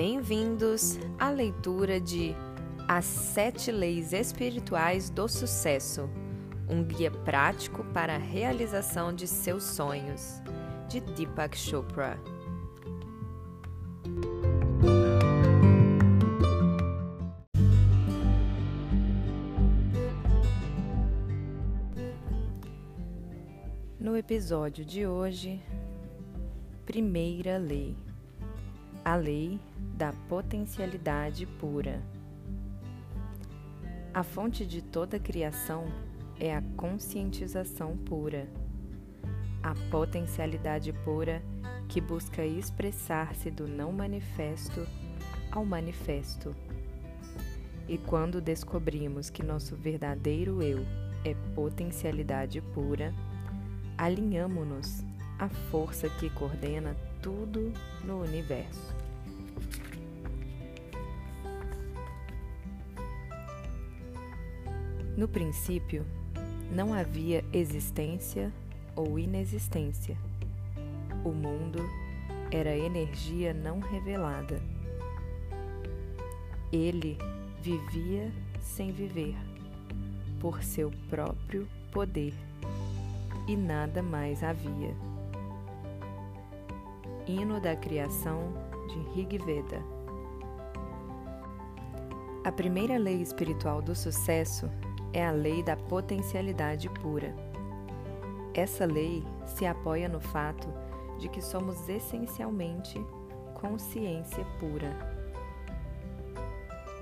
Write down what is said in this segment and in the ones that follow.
Bem-vindos à leitura de As Sete Leis Espirituais do Sucesso um guia prático para a realização de seus sonhos, de Deepak Chopra. No episódio de hoje, primeira lei, a lei da potencialidade pura. A fonte de toda criação é a conscientização pura, a potencialidade pura que busca expressar-se do não manifesto ao manifesto. E quando descobrimos que nosso verdadeiro eu é potencialidade pura, alinhamo-nos à força que coordena tudo no universo. No princípio, não havia existência ou inexistência. O mundo era energia não revelada. Ele vivia sem viver, por seu próprio poder, e nada mais havia. Hino da Criação de Rigveda A primeira lei espiritual do sucesso é a lei da potencialidade pura. Essa lei se apoia no fato de que somos essencialmente consciência pura.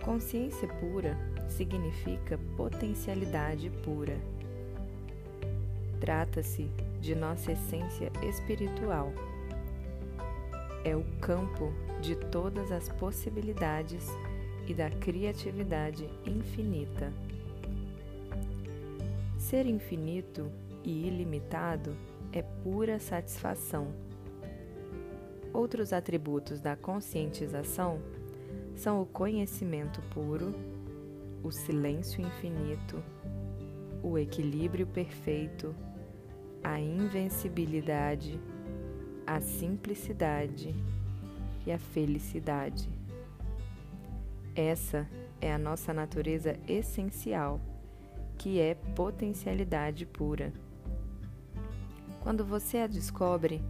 Consciência pura significa potencialidade pura. Trata-se de nossa essência espiritual. É o campo de todas as possibilidades e da criatividade infinita. Ser infinito e ilimitado é pura satisfação. Outros atributos da conscientização são o conhecimento puro, o silêncio infinito, o equilíbrio perfeito, a invencibilidade, a simplicidade e a felicidade. Essa é a nossa natureza essencial que é potencialidade pura. Quando você a descobre,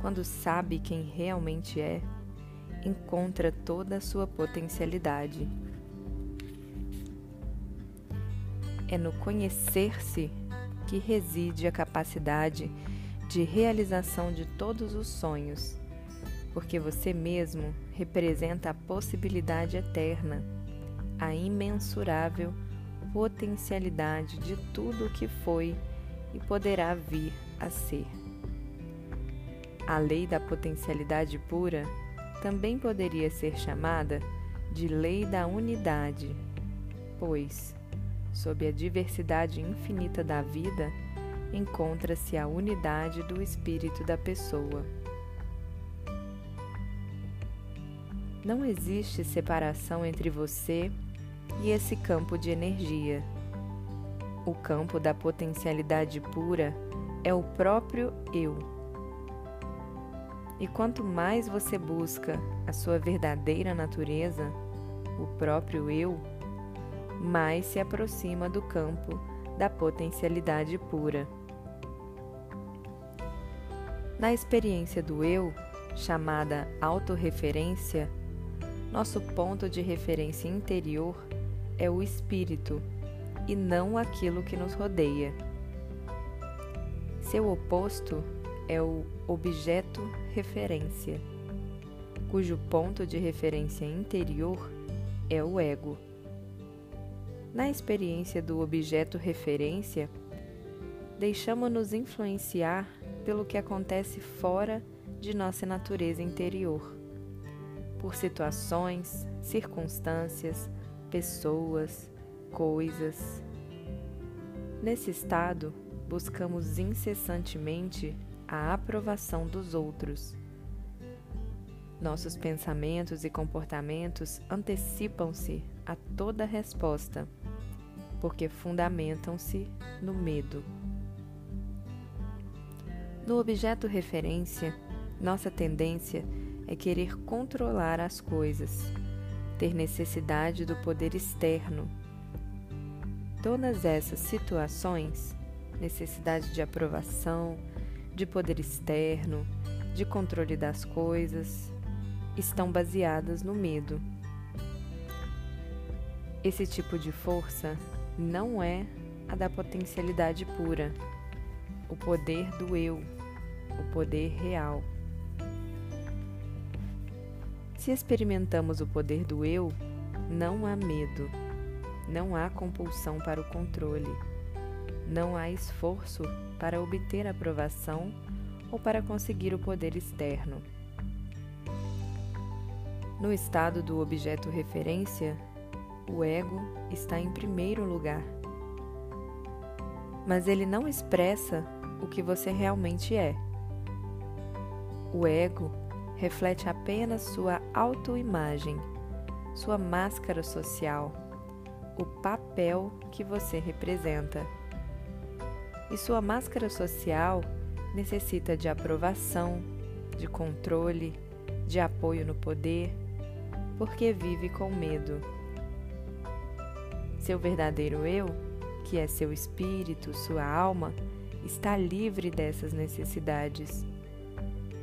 quando sabe quem realmente é, encontra toda a sua potencialidade. É no conhecer-se que reside a capacidade de realização de todos os sonhos, porque você mesmo representa a possibilidade eterna, a imensurável potencialidade de tudo o que foi e poderá vir a ser. A lei da potencialidade pura também poderia ser chamada de lei da unidade, pois, sob a diversidade infinita da vida, encontra-se a unidade do espírito da pessoa. Não existe separação entre você e esse campo de energia. O campo da potencialidade pura é o próprio eu. E quanto mais você busca a sua verdadeira natureza, o próprio eu, mais se aproxima do campo da potencialidade pura. Na experiência do eu, chamada autorreferência, nosso ponto de referência interior é o espírito e não aquilo que nos rodeia. Seu oposto é o objeto referência, cujo ponto de referência interior é o ego. Na experiência do objeto referência, deixamos-nos influenciar pelo que acontece fora de nossa natureza interior, por situações, circunstâncias, pessoas, coisas. Nesse estado, buscamos incessantemente a aprovação dos outros. Nossos pensamentos e comportamentos antecipam-se a toda resposta, porque fundamentam-se no medo. No objeto referência, nossa tendência é querer controlar as coisas, ter necessidade do poder externo. Todas essas situações, necessidade de aprovação, de poder externo, de controle das coisas, estão baseadas no medo. Esse tipo de força não é a da potencialidade pura, o poder do eu, o poder real. Se experimentamos o poder do eu, não há medo, não há compulsão para o controle, não há esforço para obter aprovação ou para conseguir o poder externo. No estado do objeto referência, o ego está em primeiro lugar. Mas ele não expressa o que você realmente é. O ego reflete apenas sua autoimagem, sua máscara social, o papel que você representa. E sua máscara social necessita de aprovação, de controle, de apoio no poder porque vive com medo. Seu verdadeiro eu, que é seu espírito, sua alma, está livre dessas necessidades.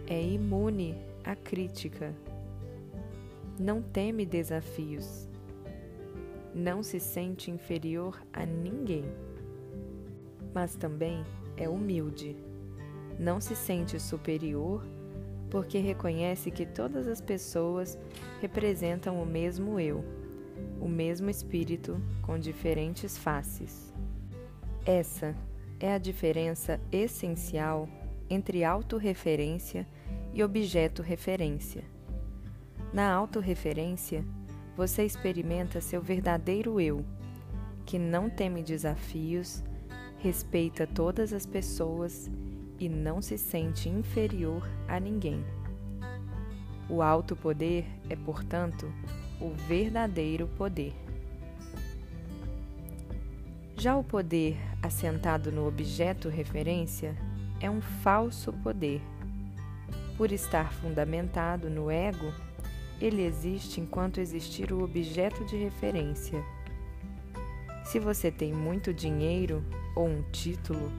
É imune à crítica. Não teme desafios. Não se sente inferior a ninguém. Mas também é humilde. Não se sente superior porque reconhece que todas as pessoas representam o mesmo eu, o mesmo espírito com diferentes faces. Essa é a diferença essencial entre autorreferência e objeto-referência. Na autorreferência, você experimenta seu verdadeiro eu, que não teme desafios, respeita todas as pessoas e não se sente inferior a ninguém. O alto poder é, portanto, o verdadeiro poder. Já o poder assentado no objeto referência é um falso poder. Por estar fundamentado no ego, ele existe enquanto existir o objeto de referência. Se você tem muito dinheiro ou um título,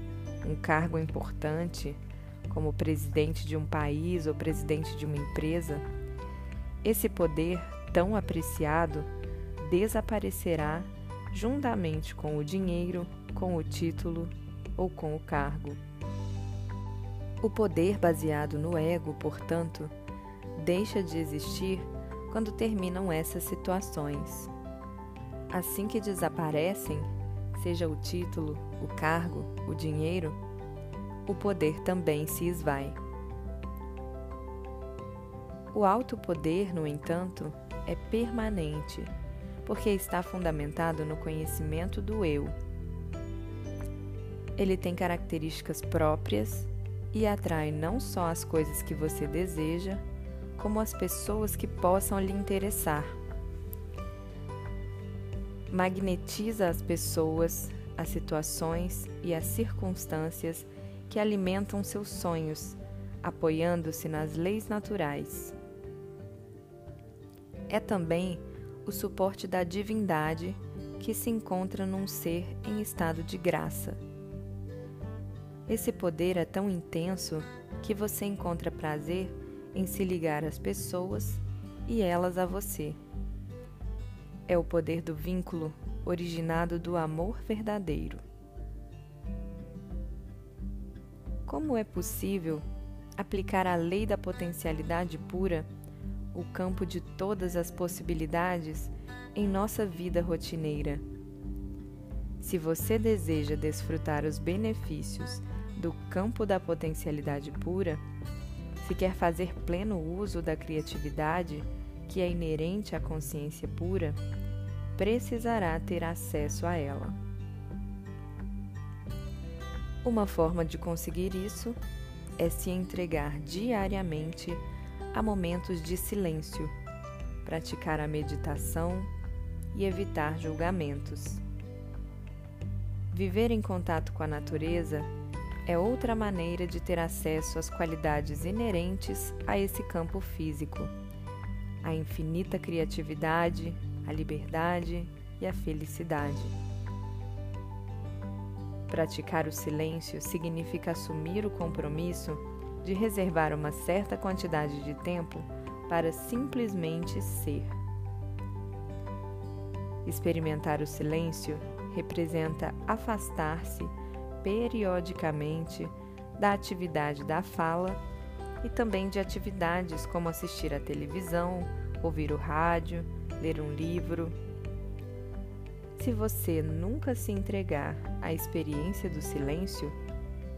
um cargo importante, como presidente de um país ou presidente de uma empresa, esse poder tão apreciado desaparecerá juntamente com o dinheiro, com o título ou com o cargo. O poder baseado no ego, portanto, deixa de existir quando terminam essas situações. Assim que desaparecem, seja o título, o cargo, o dinheiro, o poder também se esvai. O alto poder, no entanto, é permanente, porque está fundamentado no conhecimento do eu. Ele tem características próprias e atrai não só as coisas que você deseja, como as pessoas que possam lhe interessar. Magnetiza as pessoas, as situações e as circunstâncias que alimentam seus sonhos, apoiando-se nas leis naturais. É também o suporte da divindade que se encontra num ser em estado de graça. Esse poder é tão intenso que você encontra prazer em se ligar às pessoas e elas a você. É o poder do vínculo originado do amor verdadeiro. Como é possível aplicar a lei da potencialidade pura, o campo de todas as possibilidades, em nossa vida rotineira? Se você deseja desfrutar os benefícios do campo da potencialidade pura, se quer fazer pleno uso da criatividade que é inerente à consciência pura, precisará ter acesso a ela. Uma forma de conseguir isso é se entregar diariamente a momentos de silêncio, praticar a meditação e evitar julgamentos. Viver em contato com a natureza é outra maneira de ter acesso às qualidades inerentes a esse campo físico, a infinita criatividade, a liberdade e a felicidade. Praticar o silêncio significa assumir o compromisso de reservar uma certa quantidade de tempo para simplesmente ser. Experimentar o silêncio representa afastar-se periodicamente da atividade da fala e também de atividades como assistir à televisão, ouvir o rádio, ler um livro. Se você nunca se entregar à experiência do silêncio,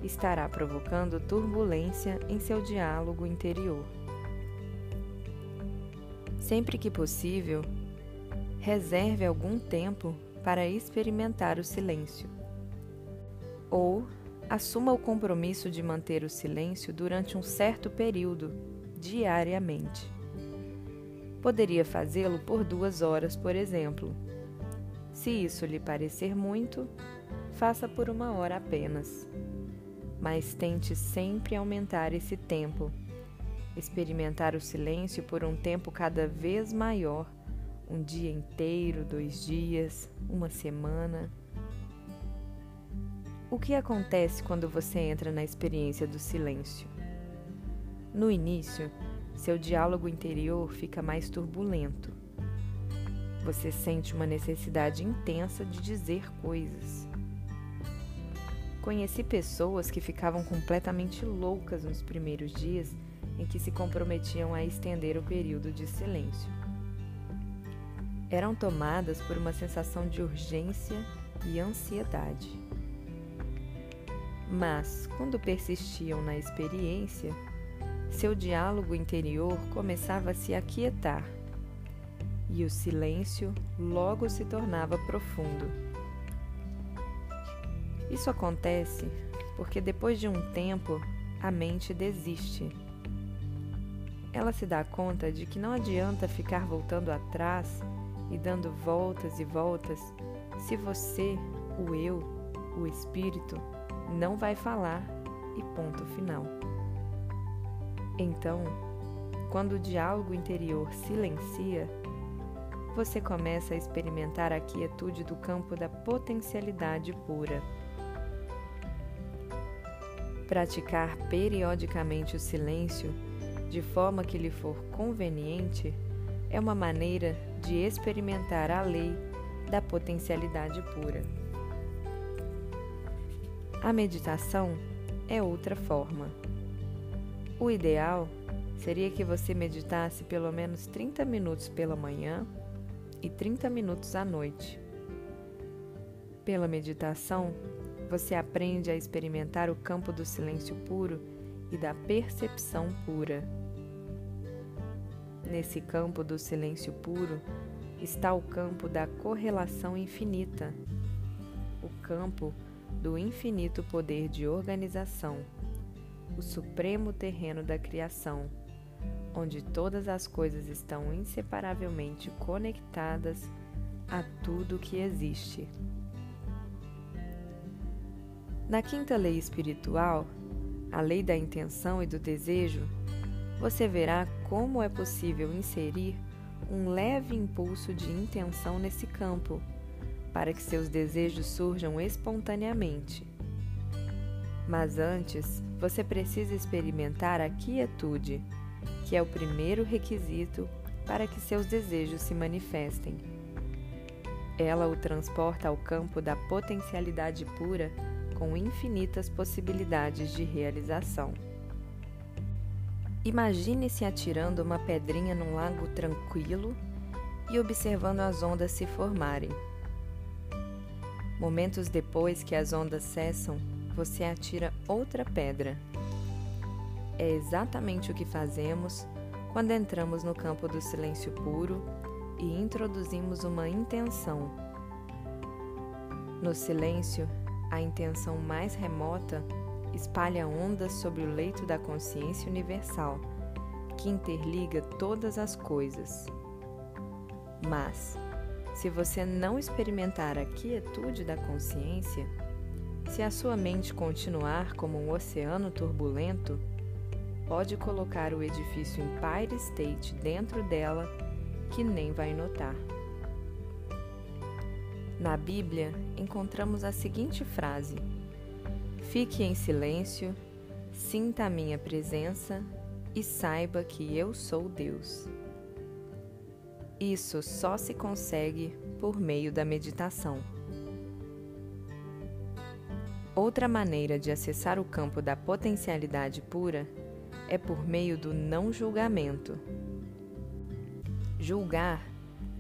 estará provocando turbulência em seu diálogo interior. Sempre que possível, reserve algum tempo para experimentar o silêncio. Ou assuma o compromisso de manter o silêncio durante um certo período, diariamente. Poderia fazê-lo por duas horas, por exemplo. Se isso lhe parecer muito, faça por uma hora apenas. Mas tente sempre aumentar esse tempo. Experimentar o silêncio por um tempo cada vez maior um dia inteiro, dois dias, uma semana. O que acontece quando você entra na experiência do silêncio? No início, seu diálogo interior fica mais turbulento. Você sente uma necessidade intensa de dizer coisas. Conheci pessoas que ficavam completamente loucas nos primeiros dias em que se comprometiam a estender o período de silêncio eram tomadas por uma sensação de urgência e ansiedade. Mas, quando persistiam na experiência, seu diálogo interior começava a se aquietar e o silêncio logo se tornava profundo. Isso acontece porque depois de um tempo a mente desiste. Ela se dá conta de que não adianta ficar voltando atrás e dando voltas e voltas se você, o eu, o espírito, não vai falar e ponto final. Então, quando o diálogo interior silencia, você começa a experimentar a quietude do campo da potencialidade pura. Praticar periodicamente o silêncio de forma que lhe for conveniente é uma maneira de experimentar a lei da potencialidade pura. A meditação é outra forma. O ideal seria que você meditasse pelo menos 30 minutos pela manhã e 30 minutos à noite. Pela meditação, você aprende a experimentar o campo do silêncio puro e da percepção pura. Nesse campo do silêncio puro está o campo da correlação infinita, o campo do infinito poder de organização, o supremo terreno da criação, onde todas as coisas estão inseparavelmente conectadas a tudo que existe. Na quinta lei espiritual, a lei da intenção e do desejo, você verá como é possível inserir um leve impulso de intenção nesse campo, para que seus desejos surjam espontaneamente. Mas antes, você precisa experimentar a quietude, que é o primeiro requisito para que seus desejos se manifestem. Ela o transporta ao campo da potencialidade pura com infinitas possibilidades de realização. Imagine-se atirando uma pedrinha num lago tranquilo e observando as ondas se formarem. Momentos depois que as ondas cessam, você atira outra pedra. É exatamente o que fazemos quando entramos no campo do silêncio puro e introduzimos uma intenção. No silêncio, a intenção mais remota espalha ondas sobre o leito da consciência universal, que interliga todas as coisas. Mas, se você não experimentar a quietude da consciência, Se a sua mente continuar como um oceano turbulento, pode colocar o edifício Empire State dentro dela que nem vai notar. Na Bíblia, encontramos a seguinte frase: Fique em silêncio, sinta a minha presença e saiba que eu sou Deus. Isso só se consegue por meio da meditação. Outra maneira de acessar o campo da potencialidade pura é por meio do não julgamento. Julgar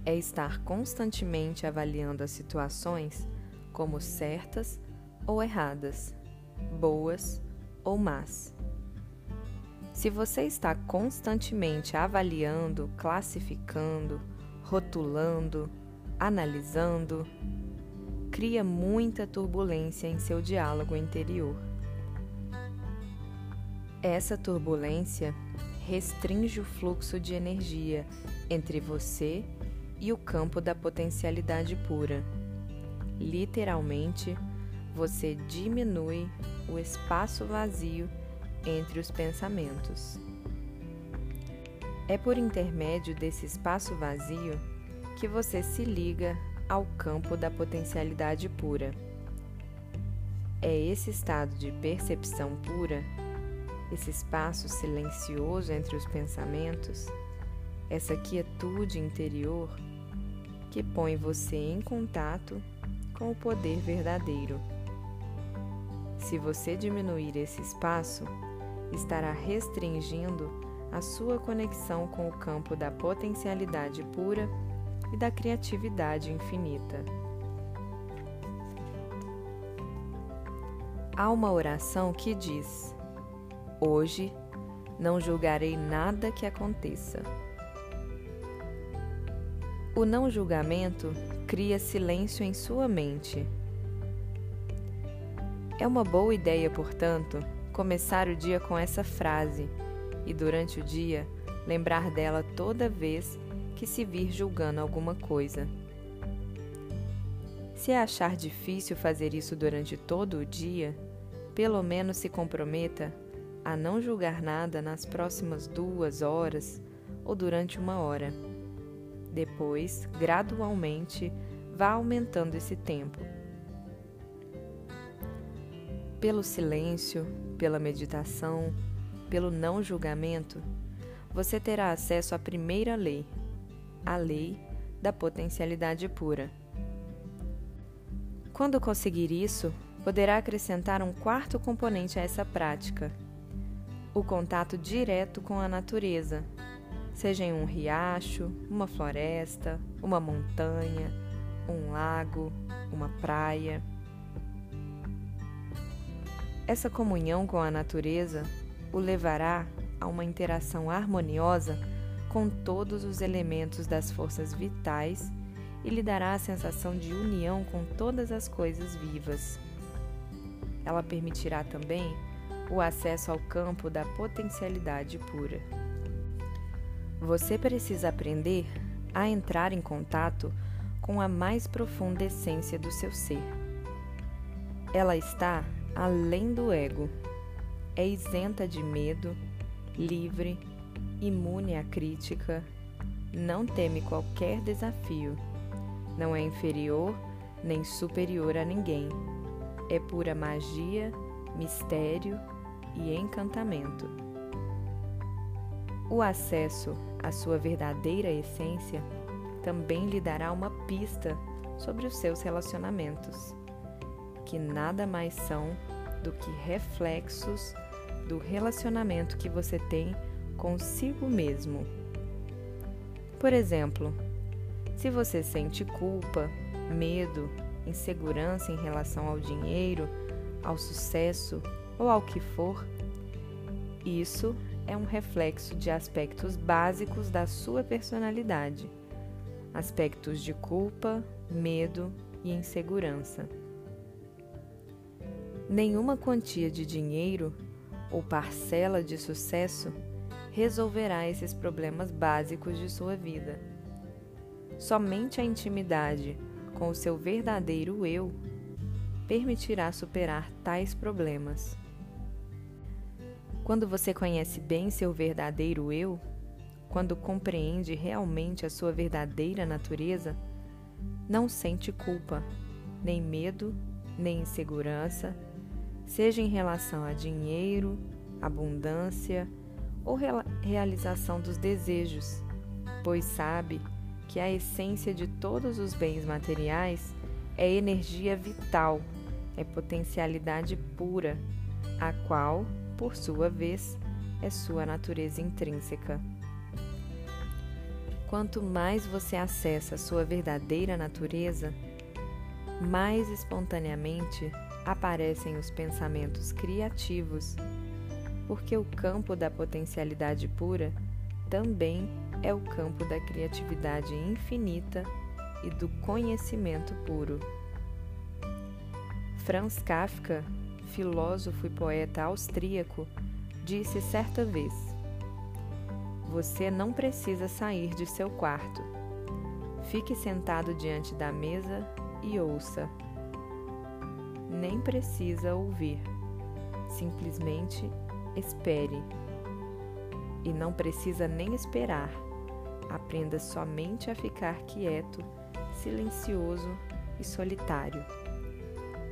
é estar constantemente avaliando as situações como certas ou erradas, boas ou más. Se você está constantemente avaliando, classificando, rotulando, analisando, cria muita turbulência em seu diálogo interior. Essa turbulência restringe o fluxo de energia entre você e o campo da potencialidade pura. Literalmente, você diminui o espaço vazio entre os pensamentos. É por intermédio desse espaço vazio que você se liga ao campo da potencialidade pura. É esse estado de percepção pura, esse espaço silencioso entre os pensamentos, essa quietude interior que põe você em contato com o poder verdadeiro. Se você diminuir esse espaço, estará restringindo a sua conexão com o campo da potencialidade pura e da criatividade infinita. Há uma oração que diz: Hoje não julgarei nada que aconteça. O não julgamento cria silêncio em sua mente. É uma boa ideia, portanto, começar o dia com essa frase e, durante o dia, lembrar dela toda vez que se vir julgando alguma coisa. Se achar difícil fazer isso durante todo o dia, pelo menos se comprometa a não julgar nada nas próximas duas horas ou durante uma hora. Depois, gradualmente, vá aumentando esse tempo. Pelo silêncio, pela meditação, pelo não julgamento, você terá acesso à primeira lei, a lei da potencialidade pura. Quando conseguir isso, poderá acrescentar um quarto componente a essa prática: o contato direto com a natureza, seja em um riacho, uma floresta, uma montanha, um lago, uma praia. Essa comunhão com a natureza o levará a uma interação harmoniosa com todos os elementos das forças vitais e lhe dará a sensação de união com todas as coisas vivas. Ela permitirá também o acesso ao campo da potencialidade pura. Você precisa aprender a entrar em contato com a mais profunda essência do seu ser. Ela está além do ego, é isenta de medo, livre imune à crítica, não teme qualquer desafio, não é inferior nem superior a ninguém. É pura magia, mistério e encantamento. O acesso à sua verdadeira essência também lhe dará uma pista sobre os seus relacionamentos, que nada mais são do que reflexos do relacionamento que você tem consigo mesmo. Por exemplo, se você sente culpa, medo, insegurança em relação ao dinheiro, ao sucesso ou ao que for, isso é um reflexo de aspectos básicos da sua personalidade, aspectos de culpa, medo e insegurança. Nenhuma quantia de dinheiro ou parcela de sucesso resolverá esses problemas básicos de sua vida. Somente a intimidade com o seu verdadeiro eu permitirá superar tais problemas. Quando você conhece bem seu verdadeiro eu, quando compreende realmente a sua verdadeira natureza, não sente culpa, nem medo, nem insegurança, seja em relação a dinheiro, abundância ou realização dos desejos, pois sabe que a essência de todos os bens materiais é energia vital, é potencialidade pura, a qual, por sua vez, é sua natureza intrínseca. Quanto mais você acessa sua verdadeira natureza, mais espontaneamente aparecem os pensamentos criativos, porque o campo da potencialidade pura também é o campo da criatividade infinita e do conhecimento puro. Franz Kafka, filósofo e poeta austríaco, disse certa vez: Você não precisa sair de seu quarto. Fique sentado diante da mesa e ouça. Nem precisa ouvir, simplesmente espere. E não precisa nem esperar Aprenda somente a ficar quieto, silencioso e solitário.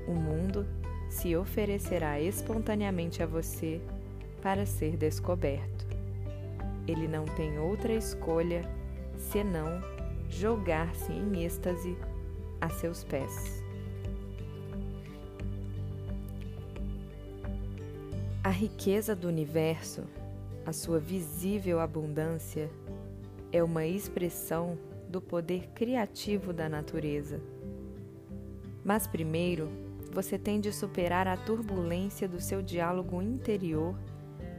O mundo se oferecerá espontaneamente a você para ser descoberto. Ele não tem outra escolha senão jogar-se em êxtase a seus pés. Riqueza do universo, a sua visível abundância, é uma expressão do poder criativo da natureza. Mas primeiro, você tem de superar a turbulência do seu diálogo interior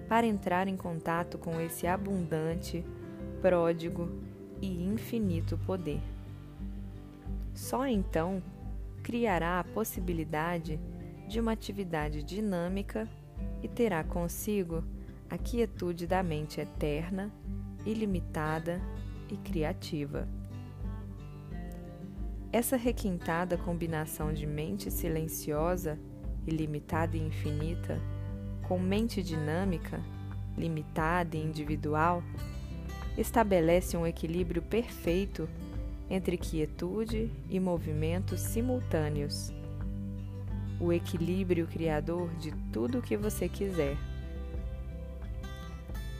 para entrar em contato com esse abundante, pródigo e infinito poder. Só então criará a possibilidade de uma atividade dinâmica e terá consigo a quietude da mente eterna ilimitada e criativa. Essa requintada combinação de mente silenciosa, ilimitada e infinita, com mente dinâmica, limitada e individual, estabelece um equilíbrio perfeito entre quietude e movimentos simultâneos. O equilíbrio criador de tudo o que você quiser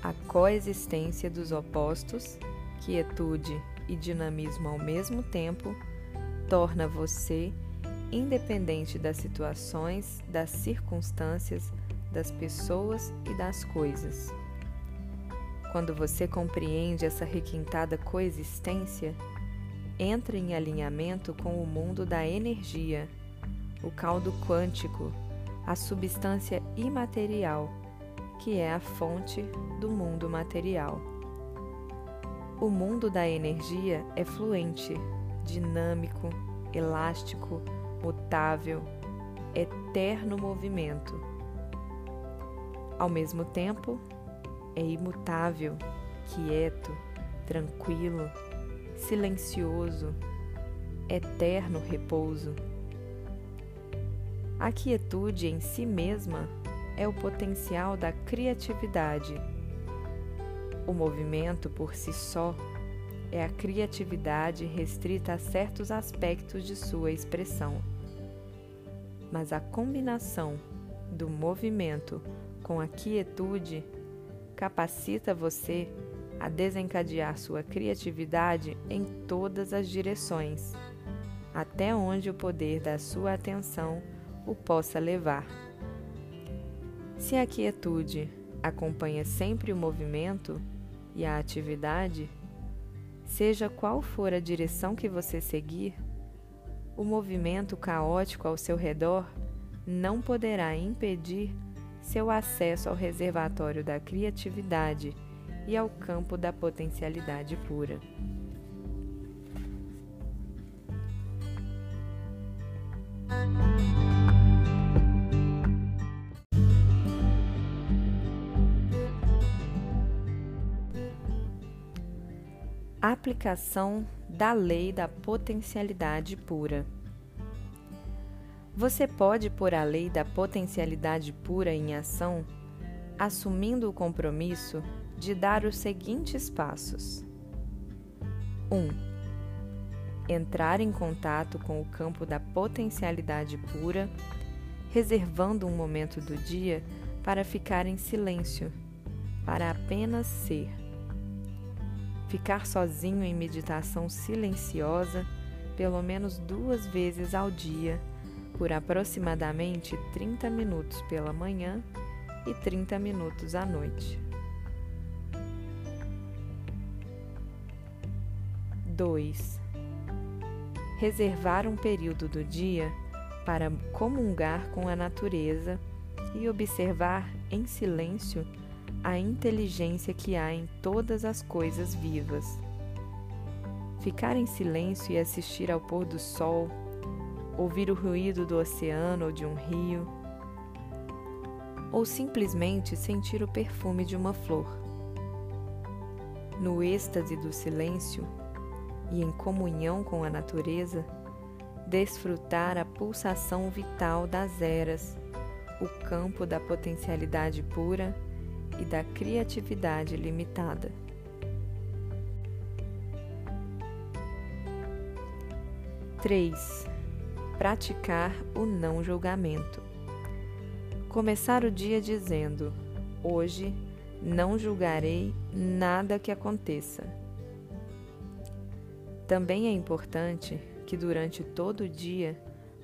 a coexistência dos opostos, quietude e dinamismo ao mesmo tempo, torna você independente das situações, das circunstâncias, das pessoas e das coisas. Quando você compreende essa requintada coexistência, entra em alinhamento com o mundo da energia, o caldo quântico, a substância imaterial que é a fonte do mundo material. O mundo da energia é fluente, dinâmico, elástico, mutável, eterno movimento. Ao mesmo tempo, é imutável, quieto, tranquilo, silencioso, eterno repouso. A quietude em si mesma é o potencial da criatividade. O movimento por si só é a criatividade restrita a certos aspectos de sua expressão. Mas a combinação do movimento com a quietude capacita você a desencadear sua criatividade em todas as direções, até onde o poder da sua atenção o possa levar. Se a quietude acompanha sempre o movimento e a atividade, seja qual for a direção que você seguir, o movimento caótico ao seu redor não poderá impedir seu acesso ao reservatório da criatividade e ao campo da potencialidade pura. Aplicação da lei da potencialidade pura. Você pode pôr a lei da potencialidade pura em ação, assumindo o compromisso de dar os seguintes passos: 1. Um, entrar em contato com o campo da potencialidade pura, reservando um momento do dia para ficar em silêncio, para apenas ser. Ficar sozinho em meditação silenciosa pelo menos duas vezes ao dia por aproximadamente 30 minutos pela manhã e 30 minutos à noite. 2. Reservar um período do dia para comungar com a natureza e observar em silêncio a inteligência que há em todas as coisas vivas. Ficar em silêncio e assistir ao pôr do sol ouvir o ruído do oceano ou de um rio, ou simplesmente sentir o perfume de uma flor. No êxtase do silêncio e em comunhão com a natureza, desfrutar a pulsação vital das eras, o campo da potencialidade pura e da criatividade limitada. Três praticar o não julgamento. Começar o dia dizendo: Hoje não julgarei nada que aconteça. Também é importante que durante todo o dia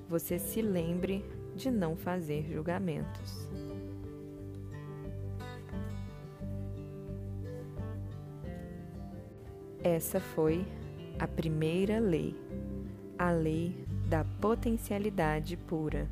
você se lembre de não fazer julgamentos. Essa foi a primeira lei, a lei da potencialidade pura.